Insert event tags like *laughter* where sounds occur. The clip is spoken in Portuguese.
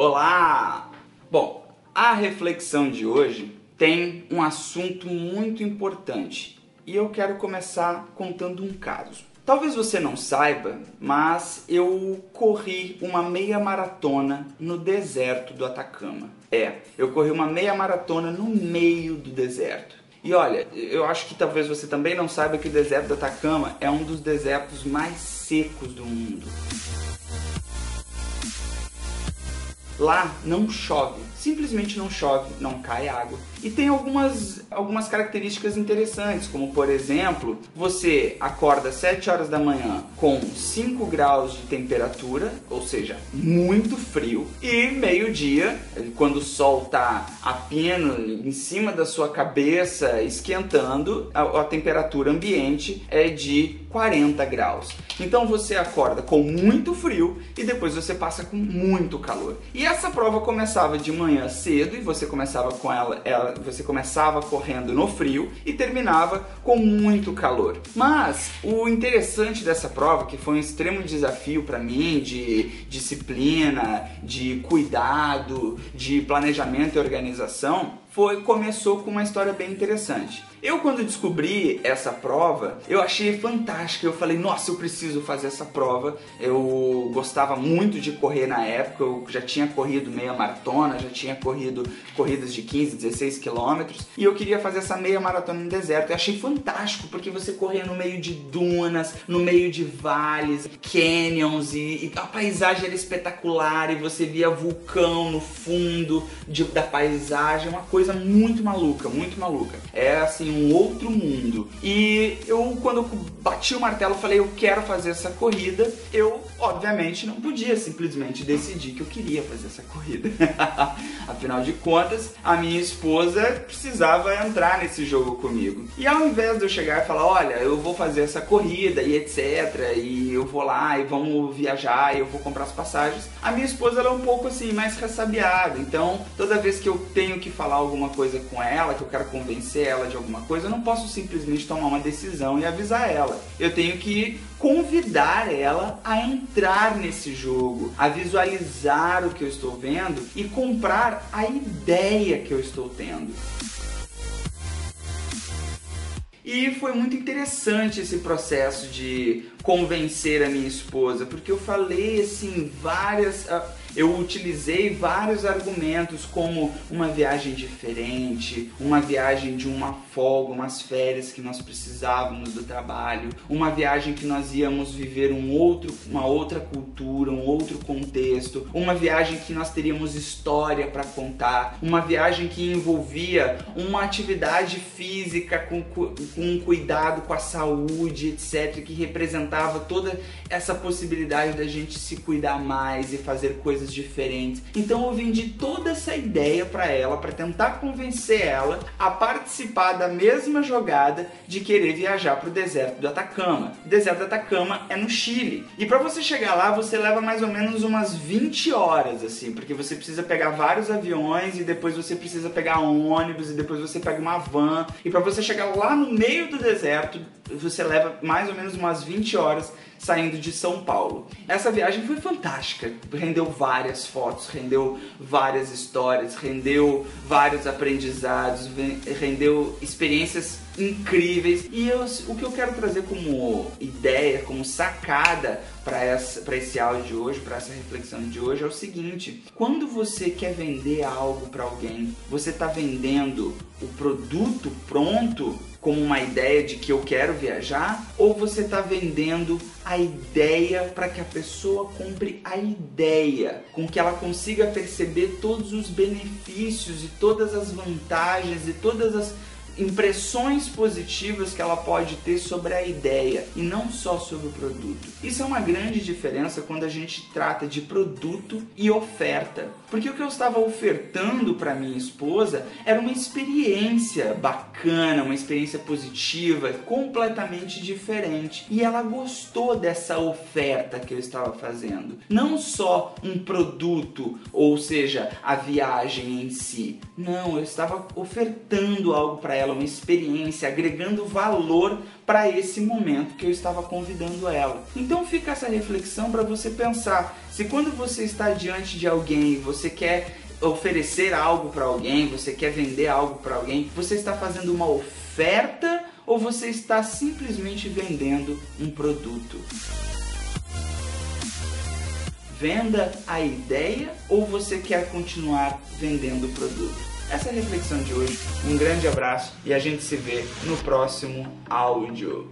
Olá! Bom, a reflexão de hoje tem um assunto muito importante e eu quero começar contando um caso. Talvez você não saiba, mas eu corri uma meia maratona no deserto do Atacama. É, eu corri uma meia maratona no meio do deserto. E olha, eu acho que talvez você também não saiba que o deserto do Atacama é um dos desertos mais secos do mundo. Lá não chove, simplesmente não chove, não cai água. E tem algumas, algumas características interessantes, como por exemplo, você acorda às 7 horas da manhã com 5 graus de temperatura, ou seja, muito frio, e meio-dia, quando o sol está a pino em cima da sua cabeça, esquentando, a, a temperatura ambiente é de 40 graus. Então você acorda com muito frio e depois você passa com muito calor. E essa prova começava de manhã cedo e você começava com ela, ela você começava correndo no frio e terminava com muito calor. Mas o interessante dessa prova, que foi um extremo desafio para mim de disciplina, de cuidado, de planejamento e organização, foi começou com uma história bem interessante. Eu quando descobri essa prova, eu achei fantástica. Eu falei, nossa, eu preciso fazer essa prova. Eu gostava muito de correr na época, eu já tinha corrido meia maratona, já tinha corrido corridas de 15, 16 quilômetros, e eu queria fazer essa meia maratona no deserto. Eu achei fantástico, porque você corria no meio de dunas, no meio de vales, canyons, e, e a paisagem era espetacular, e você via vulcão no fundo de, da paisagem, uma coisa muito maluca, muito maluca. É assim, um outro mundo. E eu, quando eu bati o martelo, falei, eu quero fazer essa corrida. Eu, obviamente, não podia simplesmente decidir que eu queria fazer essa corrida. *laughs* Afinal de contas, a minha esposa precisava entrar nesse jogo comigo. E ao invés de eu chegar e falar, olha, eu vou fazer essa corrida e etc, e eu vou lá e vamos viajar e eu vou comprar as passagens, a minha esposa ela é um pouco assim mais ressabiada. Então, toda vez que eu tenho que falar coisa com ela, que eu quero convencer ela de alguma coisa, eu não posso simplesmente tomar uma decisão e avisar ela. Eu tenho que convidar ela a entrar nesse jogo, a visualizar o que eu estou vendo e comprar a ideia que eu estou tendo. E foi muito interessante esse processo de convencer a minha esposa, porque eu falei assim várias. Uh, eu utilizei vários argumentos, como uma viagem diferente, uma viagem de uma folga, umas férias que nós precisávamos do trabalho, uma viagem que nós íamos viver um outro, uma outra cultura, um outro contexto, uma viagem que nós teríamos história para contar, uma viagem que envolvia uma atividade física com, com cuidado com a saúde, etc., que representava toda essa possibilidade da gente se cuidar mais e fazer coisas coisas diferentes. Então eu vendi toda essa ideia para ela para tentar convencer ela a participar da mesma jogada de querer viajar para o deserto do Atacama. O deserto do Atacama é no Chile. E para você chegar lá, você leva mais ou menos umas 20 horas assim, porque você precisa pegar vários aviões e depois você precisa pegar um ônibus e depois você pega uma van. E para você chegar lá no meio do deserto, você leva mais ou menos umas 20 horas saindo de São Paulo. Essa viagem foi fantástica, rendeu várias fotos, rendeu várias histórias, rendeu vários aprendizados, rendeu experiências incríveis. E eu, o que eu quero trazer como ideia, como sacada para esse áudio de hoje, para essa reflexão de hoje é o seguinte: quando você quer vender algo para alguém, você está vendendo o produto pronto como uma ideia de que eu quero viajar? Ou você está vendendo a ideia para que a pessoa compre a ideia, com que ela consiga perceber todos os benefícios e todas as vantagens e todas as impressões positivas que ela pode ter sobre a ideia e não só sobre o produto. Isso é uma grande diferença quando a gente trata de produto e oferta. Porque o que eu estava ofertando para minha esposa era uma experiência bacana, uma experiência positiva, completamente diferente. E ela gostou dessa oferta que eu estava fazendo. Não só um produto, ou seja, a viagem em si. Não, eu estava ofertando algo para ela uma experiência, agregando valor para esse momento que eu estava convidando ela. Então fica essa reflexão para você pensar, se quando você está diante de alguém, você quer oferecer algo para alguém, você quer vender algo para alguém, você está fazendo uma oferta ou você está simplesmente vendendo um produto? Venda a ideia ou você quer continuar vendendo o produto? Essa é a reflexão de hoje. Um grande abraço e a gente se vê no próximo áudio.